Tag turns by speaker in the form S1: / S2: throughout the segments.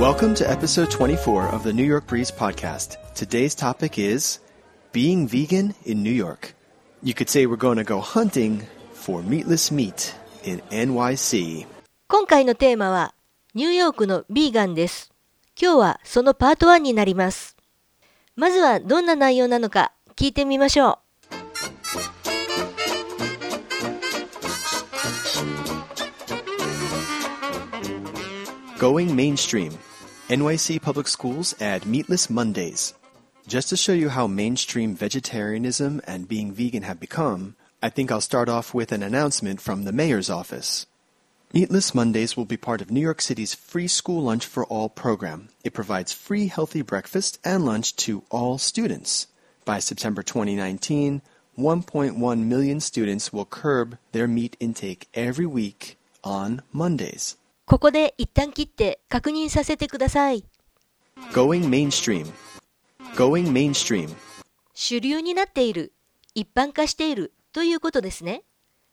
S1: Welcome to episode 24 of the New York Breeze podcast. Today's topic is being vegan in New York. You could say we're going to go hunting for meatless meat in NYC.
S2: 今回のテーマはニューヨークのビーガンです。今日はそのパート1になります。まずはどんな内容なのか聞いてみましょ
S1: Going mainstream. NYC public schools add meatless Mondays. Just to show you how mainstream vegetarianism and being vegan have become, I think I'll start off with an announcement from the mayor's office. Meatless Mondays will be part of New York City's free school lunch for all program. It provides free healthy breakfast and lunch to all students. By September 2019, 1.1 million students will curb their meat intake every week on Mondays.
S2: う。ここで一旦切って確認させてください。
S1: Going mainstream. Going mainstream.
S2: 主流になっている、一般化しているということですね。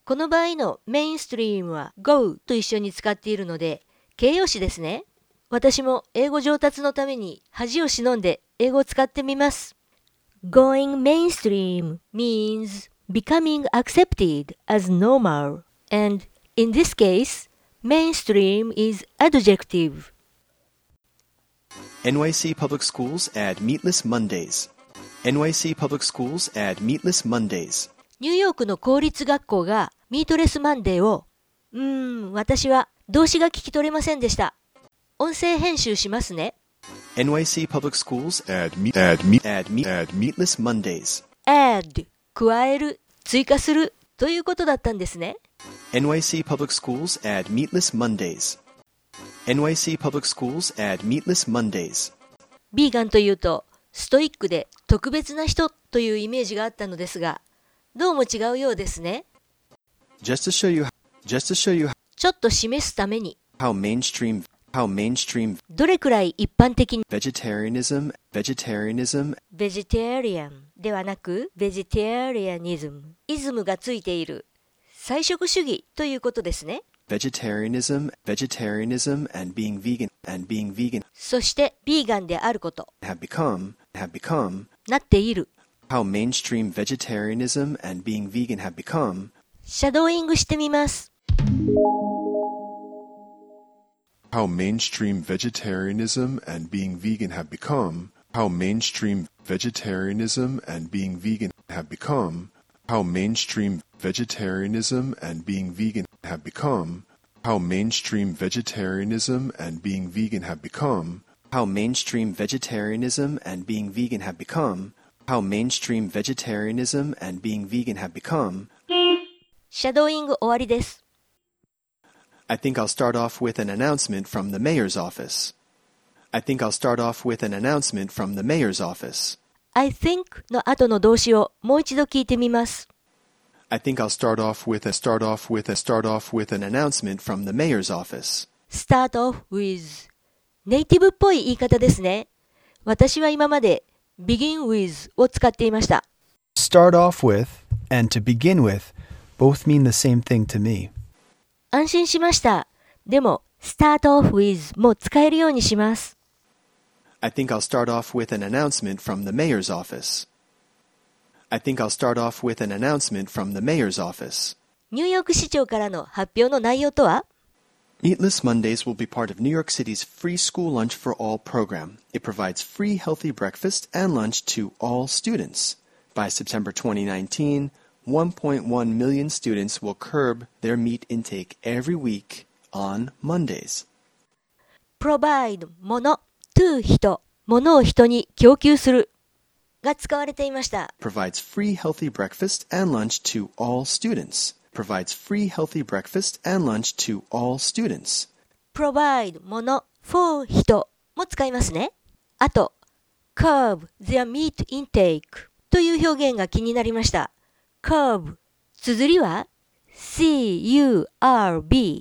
S2: この場合のメインストリームは go と一緒に使っているので形容詞ですね。私も英語上達のために恥を忍んで英語を使ってみます。Going mainstream means becoming accepted as normal and in this case mainstream is adjective.
S1: NYC public schools add meatless Mondays. NYC public schools add meatless Mondays.
S2: ニューヨークの公立学校がミートレスマンデーを、うーん、私は動詞が聞き取れませんでした。音声編集しますね。
S1: NYC public schools add meat add meat add meat add meatless Mondays.
S2: add 加える、追加するということだったんですね。
S1: NYC public schools add meatless Mondays. NYC public schools add meatless Mondays.
S2: ビーガンというとストイックで特別な人というイメージがあったのですが、どうも違うようですね。
S1: Just to show you just to show you
S2: ちょっと示すために、
S1: how mainstream how mainstream
S2: どれくらい一般的に
S1: vegetarianism vegetarianism
S2: ベジタリアンではなくベジタリアニズム、イズムがついている菜食主義ということですね。
S1: vegetarianism vegetarianism and being vegan and being vegan
S2: そしてビーガンであること、
S1: have become have become
S2: なっている。
S1: how mainstream vegetarianism and being vegan have become
S2: シャドーイングしてみます。
S3: how mainstream vegetarianism and being vegan have become, how mainstream vegetarianism and being vegan have become, how mainstream vegetarianism and being vegan have become, how mainstream vegetarianism and being vegan have become,
S1: how mainstream vegetarianism and being vegan have become how mainstream vegetarianism and being vegan have become
S2: シャドーイング終わりです。
S1: I think I'll start off with an announcement from the mayor's office. I think I'll start off with an announcement from the mayor's office.
S2: I think の後の動詞をもう一度聞いてみます。
S1: I think I'll start off with a start off with a start off with an announcement from the mayor's office.
S2: start off with ネイティブっぽい言い方ですね。私は今まで begin with を使っていました。
S4: Start off with and to begin with both mean the same thing to me.
S2: 安心しました。でも start off with も使えるようにします。
S1: I think I'll start off with an announcement from the mayor's office. I think I'll start off with an announcement from the mayor's office.
S2: ニューヨーク市長からの発表の内容とは
S1: Meatless Mondays will be part of New York City's free school lunch for all program. It provides free healthy breakfast and lunch to all students. By September 2019, 1.1 million students will curb their meat intake every week on Mondays.
S2: Provide もの to 人、ものを人に供給するが使われていました。
S1: Provides free healthy breakfast and lunch to all students. Provides free healthy breakfast and lunch to all students.
S2: provide もの for 人も使いますね。あと、curb their meat intake という表現が気になりました。curb 綴りは curb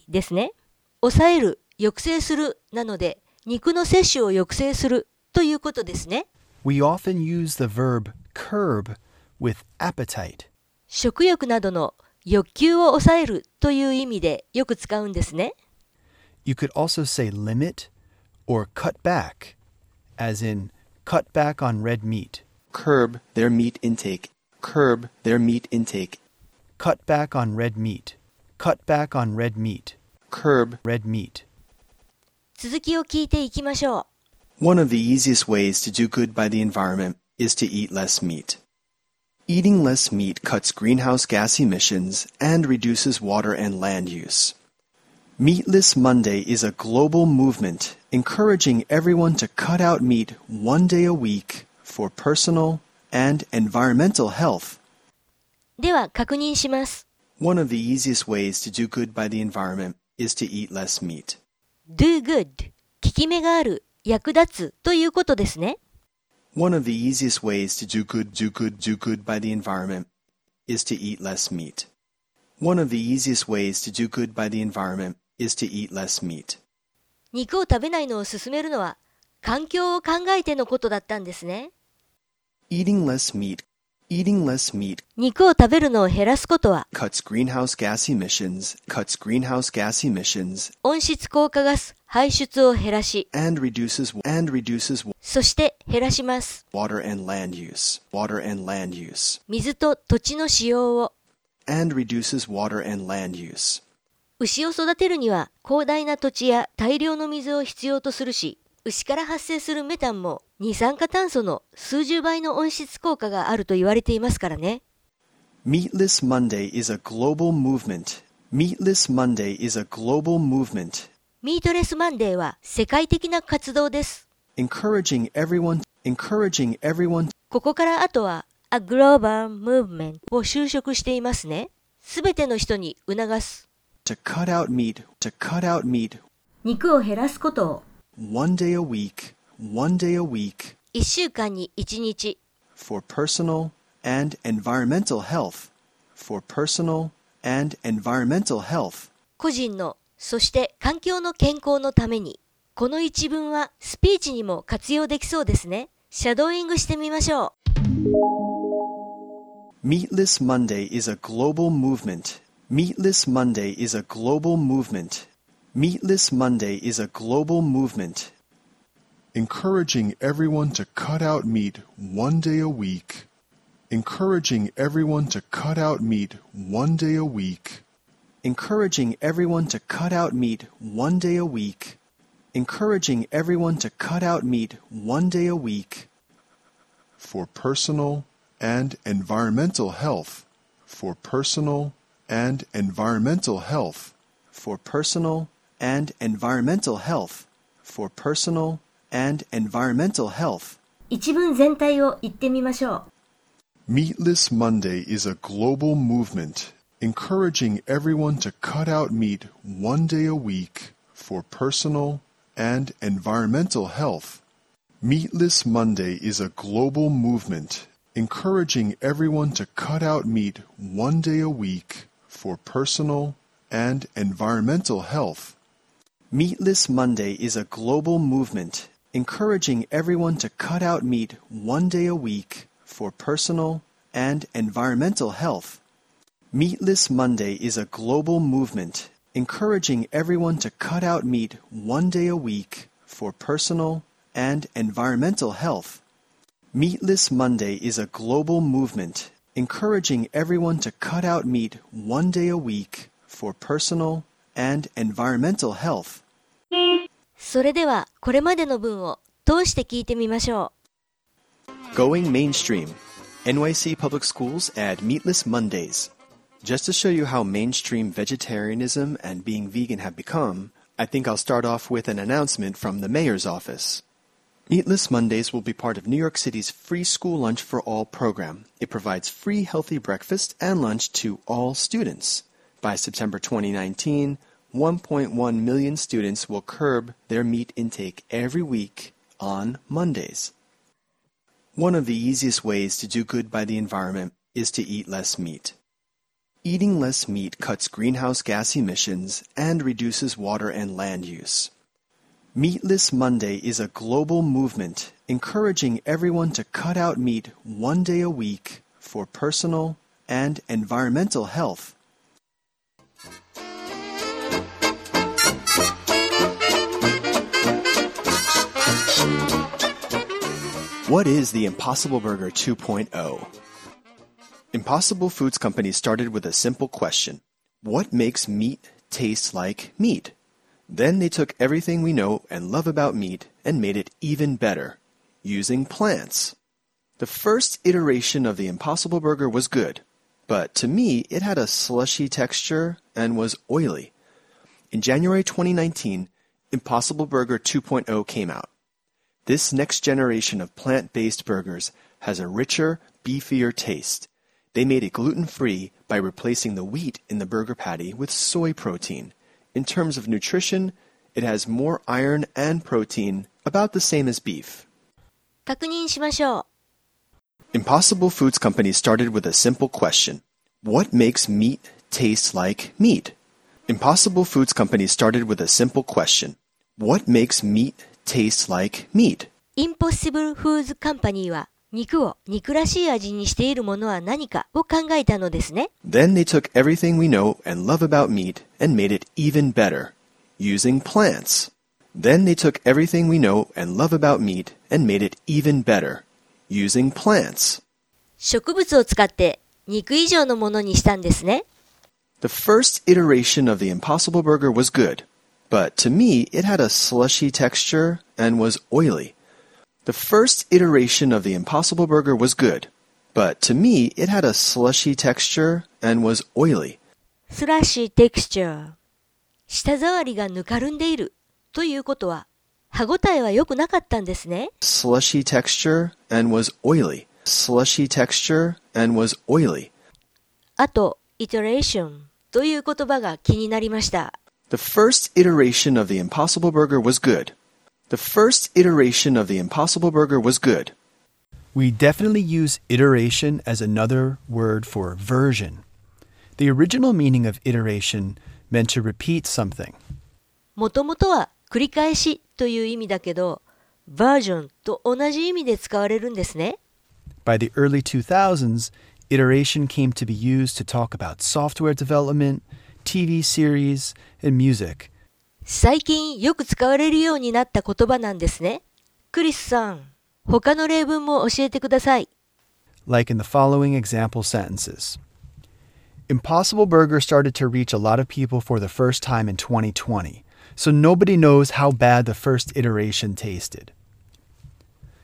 S2: ですね。抑える、抑制するなので、肉の摂取を抑制するということですね。
S4: We often use the verb curb with appetite.
S2: 食欲などの欲求を抑えるという意味でよく使うんですね。
S4: You could also say limit or cut back, as in cut back on red meat,
S1: Curb their meat intake. Curb their meat intake.
S4: cut back on red meat, cut back on red meat,
S1: Curb.
S4: red meat.
S2: 続きを聞いていきましょう。
S1: One of the easiest ways to do good by the environment is to eat less meat. Eating less meat cuts greenhouse gas emissions and reduces water and land use. Meatless Monday is a global movement encouraging everyone to cut out meat one day a week for personal and environmental health.
S2: では確認します。
S1: One of the easiest ways to do good by the environment is to eat less meat.
S2: Do good 効き目がある、役立つということですね。
S1: One of the easiest ways to do good, do good, do good by the environment is to eat less meat. One of the easiest ways to do good by the environment is to eat less meat.
S2: 肉を食べないのを勧めるのは環境を考えてのことだったんですね。
S1: Eating less meat, eating less meat
S2: 肉を食べるのを減らすことは
S1: cuts greenhouse gas emissions, cuts greenhouse gas emissions
S2: 温室効果ガス排出を減らし、
S1: and reduces and reduces
S2: そして減らします。
S1: water and land use, water and land use
S2: 水と土地の使用を。
S1: and reduces water and land use.
S2: 牛を育てるには広大な土地や大量の水を必要とするし、牛から発生するメタンも二酸化炭素の数十倍の温室効果があると言われていますからね。
S1: Meatless Monday is a global movement. Meatless Monday is a global movement
S2: ミートレスマンデーは世界的な活動です。
S1: encouraging everyone encouraging everyone
S2: ここからあとは A Global Movement を修飾していますね。すべての人に促す。
S1: to cut out meat to cut out meat
S2: 肉を減らすことを
S1: one day a week one day a week
S2: 1週間に1日
S1: for personal and environmental health for personal and environmental health
S2: 個人のそして環境の健康のためにこの一文はスピーチにも活用できそうですねシャドーイングしてみましょう
S1: Meatless Monday is a global movement. Meatless Monday is a global movement. Meatless Monday is a global movement
S3: encouraging everyone to cut out meat one day a week. Encouraging everyone to cut out meat one day a week.
S1: encouraging everyone to cut out meat one day a week. Encouraging everyone to cut out meat one day a week
S3: for personal and environmental health. For personal and environmental health.
S1: for personal and environmental health. For personal and environmental health.
S2: 一文全体を言ってみましょう
S3: Meatless Monday is a global movement encouraging everyone to cut out meat one day a week for personal and environmental health. Meatless Monday is a global movement encouraging everyone to cut out meat one day a week for personal and environmental health.
S1: Meatless Monday is a global movement encouraging everyone to cut out meat one day a week for personal and environmental health. Meatless Monday is a global movement encouraging everyone to cut out meat one day a week for personal and environmental health. Meatless Monday is a global movement encouraging everyone to cut out meat one day a week for personal and environmental health.
S2: それではこれまでの文を通して聞いてみましょ
S1: Going mainstream. NYC Public Schools add meatless Mondays. Just to show you how mainstream vegetarianism and being vegan have become, I think I'll start off with an announcement from the mayor's office. Meatless Mondays will be part of New York City's free school lunch for all program. It provides free healthy breakfast and lunch to all students. By September 2019, 1.1 million students will curb their meat intake every week on Mondays. One of the easiest ways to do good by the environment is to eat less meat. Eating less meat cuts greenhouse gas emissions and reduces water and land use. Meatless Monday is a global movement encouraging everyone to cut out meat one day a week for personal and environmental health. What is the Impossible Burger 2.0? Impossible Foods Company started with a simple question What makes meat taste like meat? Then they took everything we know and love about meat and made it even better using plants. The first iteration of the Impossible Burger was good, but to me it had a slushy texture and was oily. In January 2019, Impossible Burger 2.0 came out. This next generation of plant based burgers has a richer, beefier taste. They made it gluten free by replacing the wheat in the burger patty with soy protein. In terms of nutrition, it has more iron and protein, about the same as beef.
S2: 確認しましょう。
S1: Impossible Foods Company started with a simple question What makes meat taste like meat? Impossible Foods Company started with a simple question What makes meat taste like meat?
S2: インポッシブルフーズカンパニーは肉を肉らしい味にしているものは何かを考えたのですね。
S1: Then they took everything we know and love about meat and made it even better using plants. Then they took everything we know and love about meat and made it even better using plants.
S2: 植物を使って肉以上のものにしたんですね。
S1: The first iteration of the Impossible Burger was good, but to me it had a slushy texture and was oily. The first iteration of the Impossible Burger was good, but to me it had a slushy texture and was oily.
S2: スラッシーテクスチャー。舌触りがぬかるんでいるということは歯ごたえは良くなかったんですね。
S1: Slushy texture and was oily. Slushy texture and was oily.
S2: あと、iteration という言葉が気になりました。
S1: The first iteration of the Impossible Burger was good. The first iteration of the Impossible Burger was good.
S4: We definitely use iteration as another word for version. The original meaning of iteration meant to repeat something.
S2: もともとは繰り返しという意味だけど、バージョンと同じ意味で使われるんですね。
S4: By the early 2000s, iteration came to be used to talk about software development, TV series, and music.
S2: 最近よく使われるようになった言葉なんですね。クリスさん、他の例文も教えてください。
S4: like in the following example sentences. Impossible Burger started to reach a lot of people for the first time in 2020, so nobody knows how bad the first iteration tasted.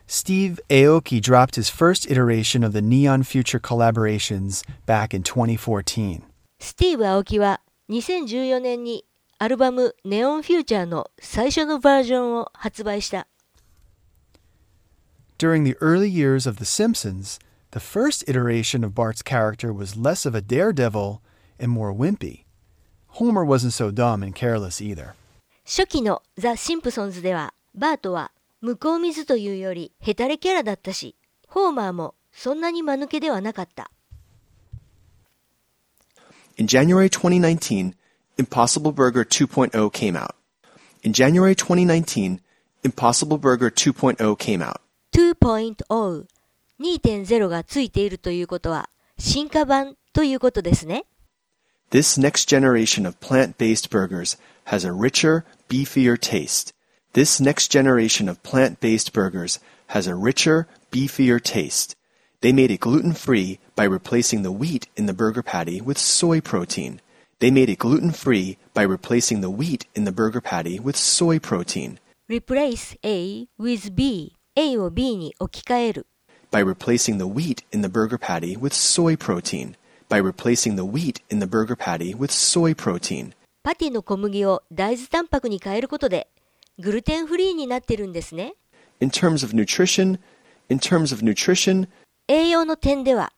S4: Steve Aoki dropped his first iteration of the Neon Future collaborations back in 2014.
S2: スティーブ・アオキは 2014年にアルバム「ネオンフューチャー」の最初のバージョンを発売した。
S4: During the early years of The Simpsons, the first iteration of Bart's character was less of a daredevil and more wimpy. Homer wasn't so dumb and careless either.
S2: 初期のザ・シンプソンズではバートは向こう水というよりヘタレキャラだったしホーマーもそんなに間抜けではなかった。
S1: In January 2019, Impossible Burger 2.0 came out. In January 2019, Impossible Burger 2.0 came out.
S2: 2.0 2.0がついているということは進化版ということですね。
S1: This next generation of plant based burgers has a richer, beefier taste. This next generation of plant based burgers has a richer, beefier taste. They made it gluten free by replacing the wheat in the burger patty with soy protein. They made it gluten free by replacing the wheat in the burger patty with soy protein.
S2: replace A with B A を B に置き換える
S1: By replacing the wheat in the burger patty with soy protein. By replacing the wheat in the burger patty with soy protein.
S2: パティの小麦を大豆タンパクに変えることでグルテンフリーになってるんですね。
S1: In terms of nutrition, in terms of nutrition,
S2: 栄養の点では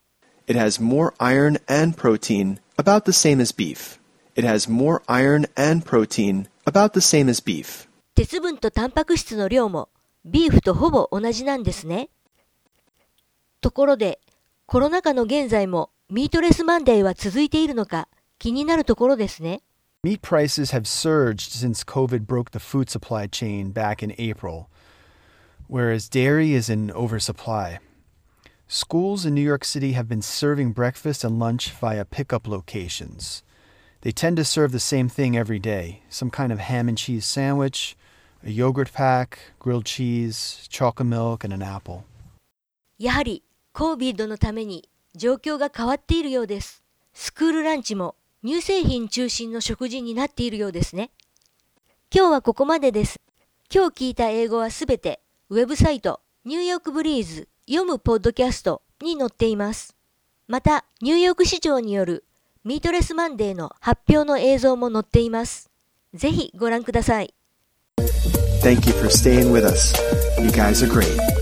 S1: it has more iron and protein, about the same as beef. It has more iron and protein, about the same as beef.
S2: 鉄分とタンパク質の量もビーフとほぼ同じなんですね。ところで、コロナ禍の現在もミートレスマンデーは続いているのか気になるところですね。
S4: Meat prices have surged since COVID broke the food supply chain back in April, whereas dairy is in oversupply. Schools in New York City have been serving breakfast and lunch via pickup locations. They tend to serve the same thing every day some kind of ham and cheese sandwich, a yogurt pack, grilled cheese, chocolate milk, and an apple.
S2: やはり COVID のために状況が変わっているようです。スクールランチも乳製品中心の食事になっているようですね。今日はここまでです。今日聞いた英語はすべてウェブサイトニューヨークブリーズ読むポッドキャストに載っています。また、ニューヨーク市長によるミートレスマンデーの発表の映像も載っています。ぜひご覧ください。
S1: Thank you for staying with us. You guys are great.